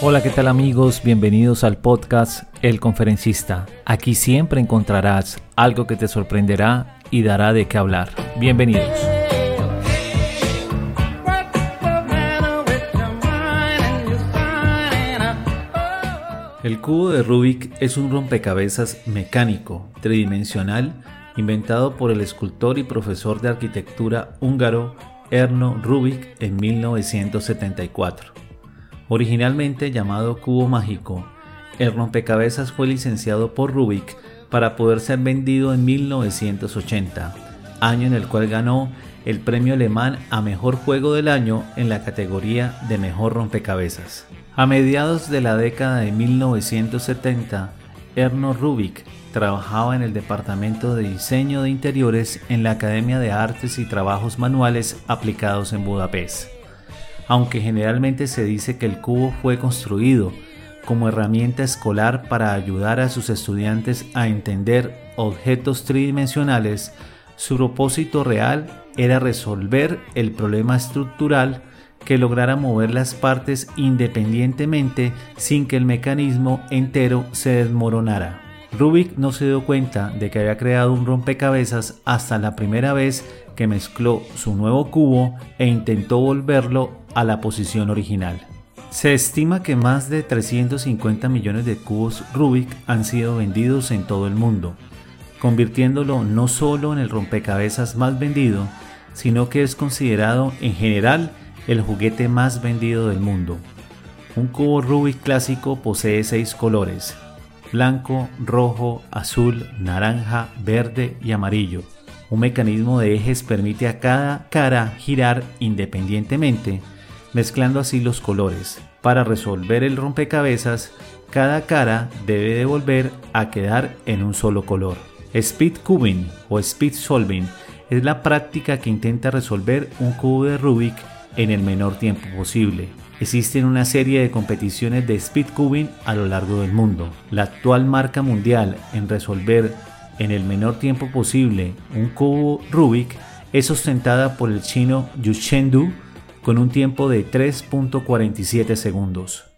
Hola, ¿qué tal amigos? Bienvenidos al podcast El Conferencista. Aquí siempre encontrarás algo que te sorprenderá y dará de qué hablar. Bienvenidos. El cubo de Rubik es un rompecabezas mecánico, tridimensional, inventado por el escultor y profesor de arquitectura húngaro Erno Rubik en 1974. Originalmente llamado cubo mágico, el rompecabezas fue licenciado por Rubik para poder ser vendido en 1980, año en el cual ganó el premio alemán a mejor juego del año en la categoría de mejor rompecabezas. A mediados de la década de 1970, Erno Rubik trabajaba en el departamento de diseño de interiores en la Academia de Artes y Trabajos Manuales aplicados en Budapest aunque generalmente se dice que el cubo fue construido como herramienta escolar para ayudar a sus estudiantes a entender objetos tridimensionales, su propósito real era resolver el problema estructural que lograra mover las partes independientemente sin que el mecanismo entero se desmoronara. Rubik no se dio cuenta de que había creado un rompecabezas hasta la primera vez que mezcló su nuevo cubo e intentó volverlo a la posición original. Se estima que más de 350 millones de cubos Rubik han sido vendidos en todo el mundo, convirtiéndolo no solo en el rompecabezas más vendido, sino que es considerado en general el juguete más vendido del mundo. Un cubo Rubik clásico posee seis colores, blanco, rojo, azul, naranja, verde y amarillo. Un mecanismo de ejes permite a cada cara girar independientemente, mezclando así los colores. Para resolver el rompecabezas, cada cara debe de volver a quedar en un solo color. Speed cubing o speed solving es la práctica que intenta resolver un cubo de Rubik en el menor tiempo posible. Existen una serie de competiciones de speed cubing a lo largo del mundo. La actual marca mundial en resolver en el menor tiempo posible un cubo Rubik es ostentada por el chino Yu Chengdu con un tiempo de 3.47 segundos.